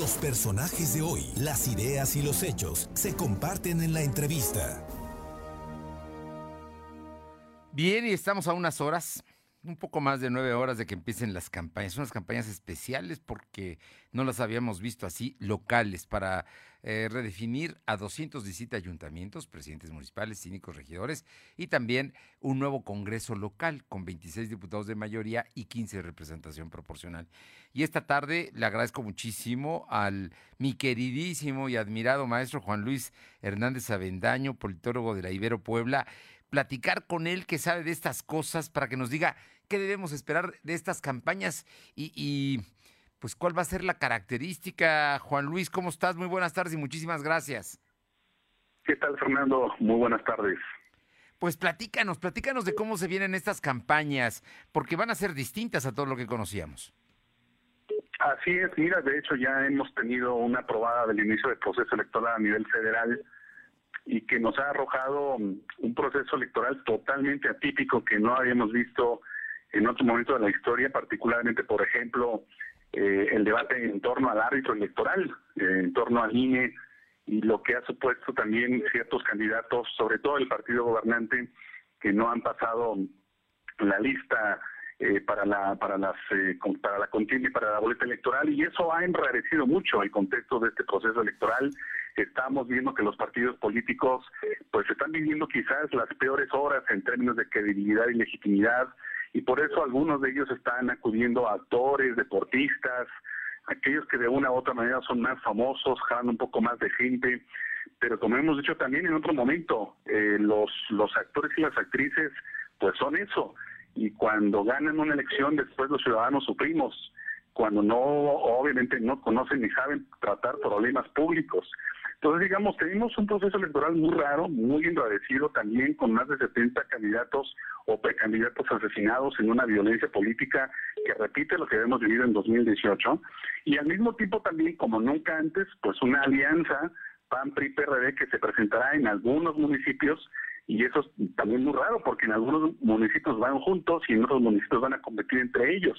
Los personajes de hoy, las ideas y los hechos se comparten en la entrevista. Bien, y estamos a unas horas, un poco más de nueve horas de que empiecen las campañas. Son unas campañas especiales porque no las habíamos visto así, locales, para eh, redefinir a 217 ayuntamientos, presidentes municipales, cínicos, regidores, y también un nuevo Congreso local con 26 diputados de mayoría y 15 de representación proporcional. Y esta tarde le agradezco muchísimo al mi queridísimo y admirado maestro Juan Luis Hernández Avendaño, politólogo de la Ibero Puebla, platicar con él que sabe de estas cosas para que nos diga qué debemos esperar de estas campañas y, y pues cuál va a ser la característica. Juan Luis, ¿cómo estás? Muy buenas tardes y muchísimas gracias. ¿Qué tal, Fernando? Muy buenas tardes. Pues platícanos, platícanos de cómo se vienen estas campañas, porque van a ser distintas a todo lo que conocíamos. Así es, mira, de hecho ya hemos tenido una aprobada del inicio del proceso electoral a nivel federal y que nos ha arrojado un proceso electoral totalmente atípico que no habíamos visto en otro momento de la historia, particularmente, por ejemplo, eh, el debate en torno al árbitro electoral, eh, en torno al INE y lo que ha supuesto también ciertos candidatos, sobre todo el partido gobernante, que no han pasado la lista eh, para la para las para la contienda y para la boleta electoral y eso ha enrarecido mucho el contexto de este proceso electoral estamos viendo que los partidos políticos pues están viviendo quizás las peores horas en términos de credibilidad y legitimidad y por eso algunos de ellos están acudiendo a actores, deportistas, aquellos que de una u otra manera son más famosos, jalan un poco más de gente, pero como hemos dicho también en otro momento, eh, los, los actores y las actrices pues son eso, y cuando ganan una elección después los ciudadanos sufrimos, cuando no, obviamente no conocen ni saben tratar problemas públicos. Entonces, digamos, tenemos un proceso electoral muy raro, muy enradecido también, con más de 70 candidatos o precandidatos asesinados en una violencia política que repite lo que hemos vivido en 2018. Y al mismo tiempo también, como nunca antes, pues una alianza PAN-PRI-PRD que se presentará en algunos municipios y eso es también muy raro porque en algunos municipios van juntos y en otros municipios van a competir entre ellos.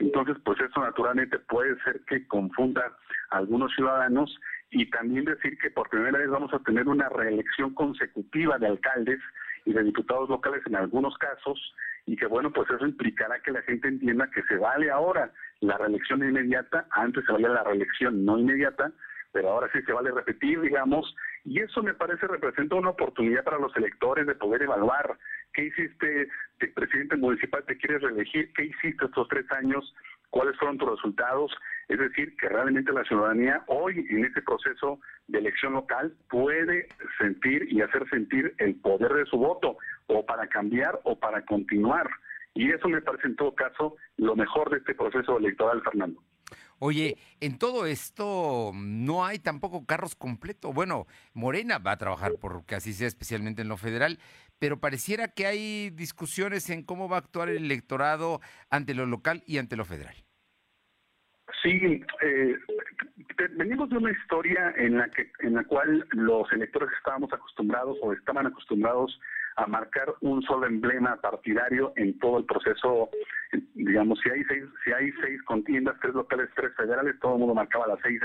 Entonces, pues eso naturalmente puede ser que confunda a algunos ciudadanos y también decir que por primera vez vamos a tener una reelección consecutiva de alcaldes y de diputados locales en algunos casos y que bueno, pues eso implicará que la gente entienda que se vale ahora la reelección inmediata, antes se valía la reelección no inmediata, pero ahora sí se vale repetir, digamos, y eso me parece representa una oportunidad para los electores de poder evaluar qué hiciste de presidente municipal, te quieres reelegir, qué hiciste estos tres años, cuáles fueron tus resultados, es decir, que realmente la ciudadanía hoy en este proceso de elección local puede sentir y hacer sentir el poder de su voto, o para cambiar o para continuar. Y eso me parece en todo caso lo mejor de este proceso electoral, Fernando. Oye, en todo esto no hay tampoco carros completos. Bueno, Morena va a trabajar por que así sea, especialmente en lo federal, pero pareciera que hay discusiones en cómo va a actuar el electorado ante lo local y ante lo federal. Sí, eh, venimos de una historia en la que en la cual los electores estábamos acostumbrados o estaban acostumbrados a marcar un solo emblema partidario en todo el proceso, digamos, si hay seis, si hay seis contiendas, tres locales, tres federales, todo el mundo marcaba las seis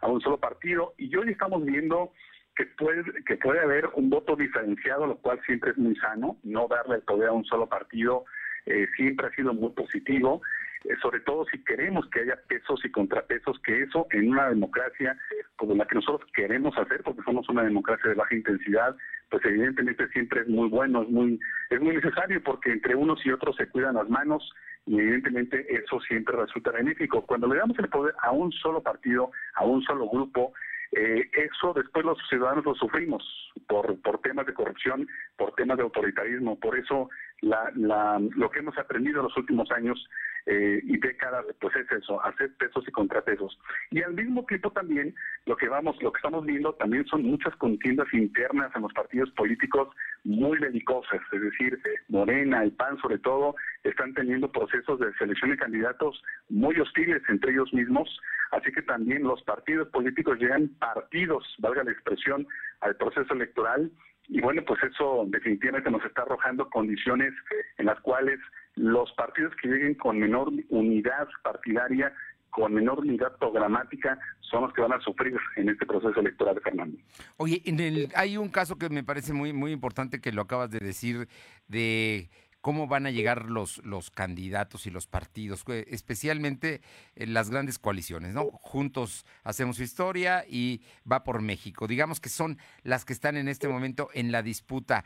a un solo partido, y hoy estamos viendo que puede, que puede haber un voto diferenciado, lo cual siempre es muy sano, no darle el poder a un solo partido eh, siempre ha sido muy positivo, eh, sobre todo si queremos que haya pesos y contrapesos, que eso en una democracia como la que nosotros queremos hacer, porque somos una democracia de baja intensidad, pues evidentemente siempre es muy bueno, es muy, es muy necesario porque entre unos y otros se cuidan las manos y evidentemente eso siempre resulta benéfico. Cuando le damos el poder a un solo partido, a un solo grupo, eh, eso después los ciudadanos lo sufrimos por, por temas de corrupción, por temas de autoritarismo. Por eso la, la, lo que hemos aprendido en los últimos años eh, y décadas, pues es eso, hacer pesos y contrapesos. Y al mismo tiempo también lo que vamos, lo que estamos viendo también son muchas contiendas internas en los partidos políticos muy belicosas, es decir, Morena y PAN sobre todo están teniendo procesos de selección de candidatos muy hostiles entre ellos mismos, así que también los partidos políticos llegan partidos, valga la expresión, al proceso electoral y bueno, pues eso definitivamente nos está arrojando condiciones en las cuales los partidos que lleguen con menor unidad partidaria con menor unidad programática son los que van a sufrir en este proceso electoral, Fernando. Oye, en el, hay un caso que me parece muy, muy importante que lo acabas de decir, de cómo van a llegar los, los candidatos y los partidos, especialmente en las grandes coaliciones, ¿no? Juntos hacemos historia y va por México. Digamos que son las que están en este momento en la disputa.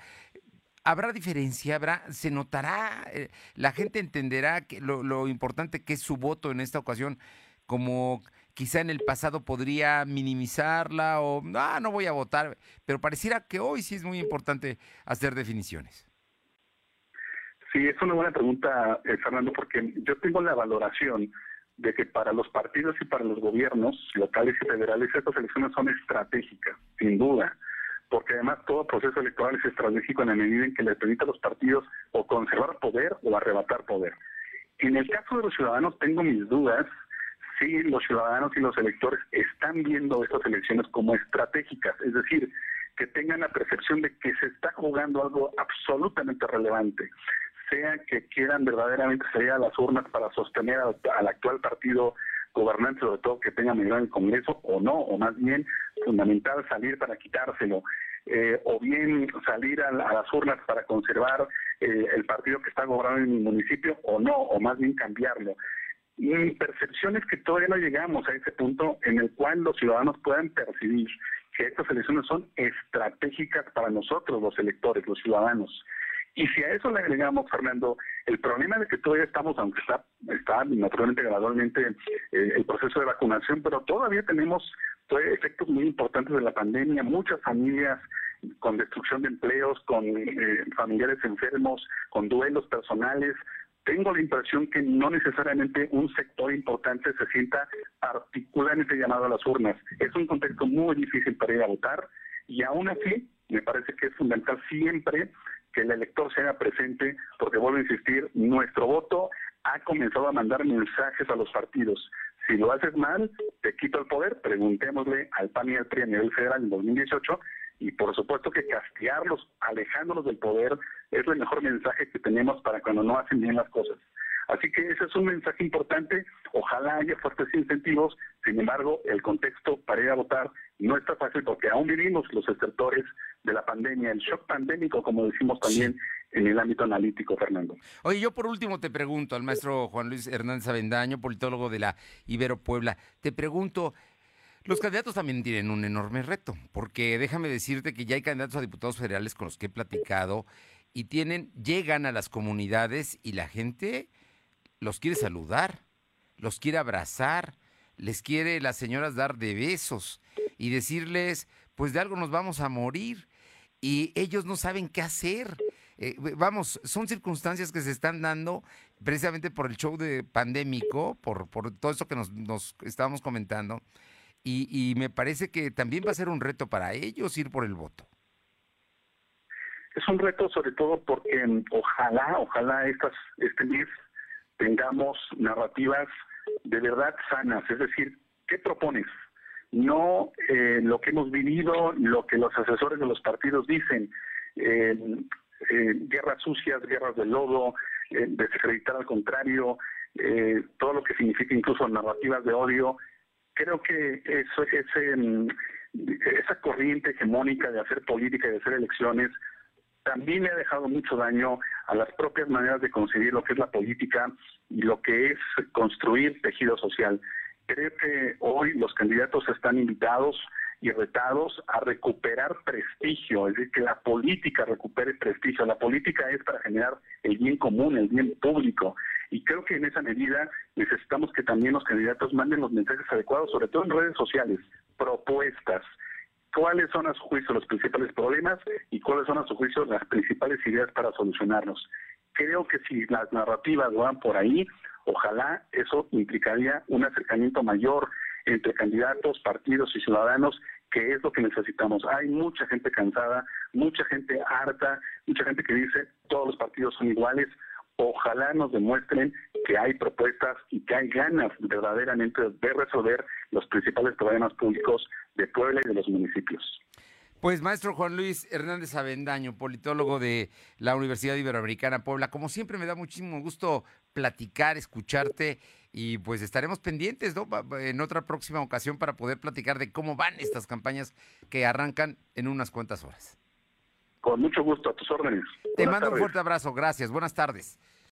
¿Habrá diferencia? ¿Habrá, ¿Se notará? Eh, ¿La gente entenderá que lo, lo importante que es su voto en esta ocasión como quizá en el pasado podría minimizarla o ah, no voy a votar, pero pareciera que hoy sí es muy importante hacer definiciones. Sí, es una buena pregunta, eh, Fernando, porque yo tengo la valoración de que para los partidos y para los gobiernos locales y federales estas elecciones son estratégicas, sin duda, porque además todo proceso electoral es estratégico en la medida en que le permite a los partidos o conservar poder o arrebatar poder. En el caso de los ciudadanos tengo mis dudas si los ciudadanos y los electores están viendo estas elecciones como estratégicas, es decir, que tengan la percepción de que se está jugando algo absolutamente relevante sea que quieran verdaderamente salir a las urnas para sostener al, actual partido gobernante, sobre todo que tenga mayoría en el Congreso, o no, o más bien fundamental salir para quitárselo, eh, o bien salir a, las urnas para conservar eh, el partido que está gobernando en mi municipio, o no, o más bien cambiarlo. Mi percepción es que todavía no llegamos a ese punto en el cual los ciudadanos puedan percibir que estas elecciones son estratégicas para nosotros, los electores, los ciudadanos. Y si a eso le agregamos, Fernando, el problema de que todavía estamos, aunque está, está naturalmente gradualmente eh, el proceso de vacunación, pero todavía tenemos efectos muy importantes de la pandemia, muchas familias con destrucción de empleos, con eh, familiares enfermos, con duelos personales. Tengo la impresión que no necesariamente un sector importante se sienta particularmente llamado a las urnas. Es un contexto muy difícil para ir a votar y aún así me parece que es fundamental siempre que el elector se haga presente, porque vuelvo a insistir, nuestro voto ha comenzado a mandar mensajes a los partidos. Si lo haces mal, te quito el poder, preguntémosle al PAN y al PRI a nivel federal en 2018, y por supuesto que castigarlos, alejándolos del poder, es el mejor mensaje que tenemos para cuando no hacen bien las cosas. Así que ese es un mensaje importante. Ojalá haya fuertes incentivos. Sin embargo, el contexto para ir a votar no está fácil porque aún vivimos los sectores de la pandemia, el shock pandémico, como decimos también en el ámbito analítico, Fernando. Oye, yo por último te pregunto al maestro Juan Luis Hernández Avendaño, politólogo de la Ibero Puebla, te pregunto, los candidatos también tienen un enorme reto, porque déjame decirte que ya hay candidatos a diputados federales con los que he platicado y tienen, llegan a las comunidades y la gente los quiere saludar, los quiere abrazar, les quiere las señoras dar de besos y decirles, pues de algo nos vamos a morir y ellos no saben qué hacer. Eh, vamos, son circunstancias que se están dando precisamente por el show de pandémico, por, por todo eso que nos, nos estábamos comentando, y, y, me parece que también va a ser un reto para ellos ir por el voto. Es un reto sobre todo porque mm, ojalá, ojalá estas, este mes tengamos narrativas de verdad sanas, es decir, ¿qué propones? No eh, lo que hemos vivido, lo que los asesores de los partidos dicen, eh, eh, guerras sucias, guerras de lodo, desacreditar al contrario, todo lo que significa incluso narrativas de odio. Creo que eso, ese, mm, esa corriente hegemónica de hacer política y de hacer elecciones también le ha dejado mucho daño a las propias maneras de concebir lo que es la política y lo que es construir tejido social. Creo que hoy los candidatos están invitados y retados a recuperar prestigio, es decir, que la política recupere prestigio. La política es para generar el bien común, el bien público. Y creo que en esa medida necesitamos que también los candidatos manden los mensajes adecuados, sobre todo en redes sociales, propuestas, cuáles son a su juicio los principales problemas y cuáles son a su juicio las principales ideas para solucionarlos. Creo que si las narrativas van por ahí, ojalá eso implicaría un acercamiento mayor entre candidatos, partidos y ciudadanos, que es lo que necesitamos. Hay mucha gente cansada, mucha gente harta, mucha gente que dice todos los partidos son iguales. Ojalá nos demuestren que hay propuestas y que hay ganas verdaderamente de resolver los principales problemas públicos de Puebla y de los municipios. Pues maestro Juan Luis Hernández Avendaño, politólogo de la Universidad Iberoamericana Puebla, como siempre me da muchísimo gusto platicar, escucharte y pues estaremos pendientes ¿no? en otra próxima ocasión para poder platicar de cómo van estas campañas que arrancan en unas cuantas horas. Con mucho gusto, a tus órdenes. Te mando un fuerte abrazo, gracias, buenas tardes.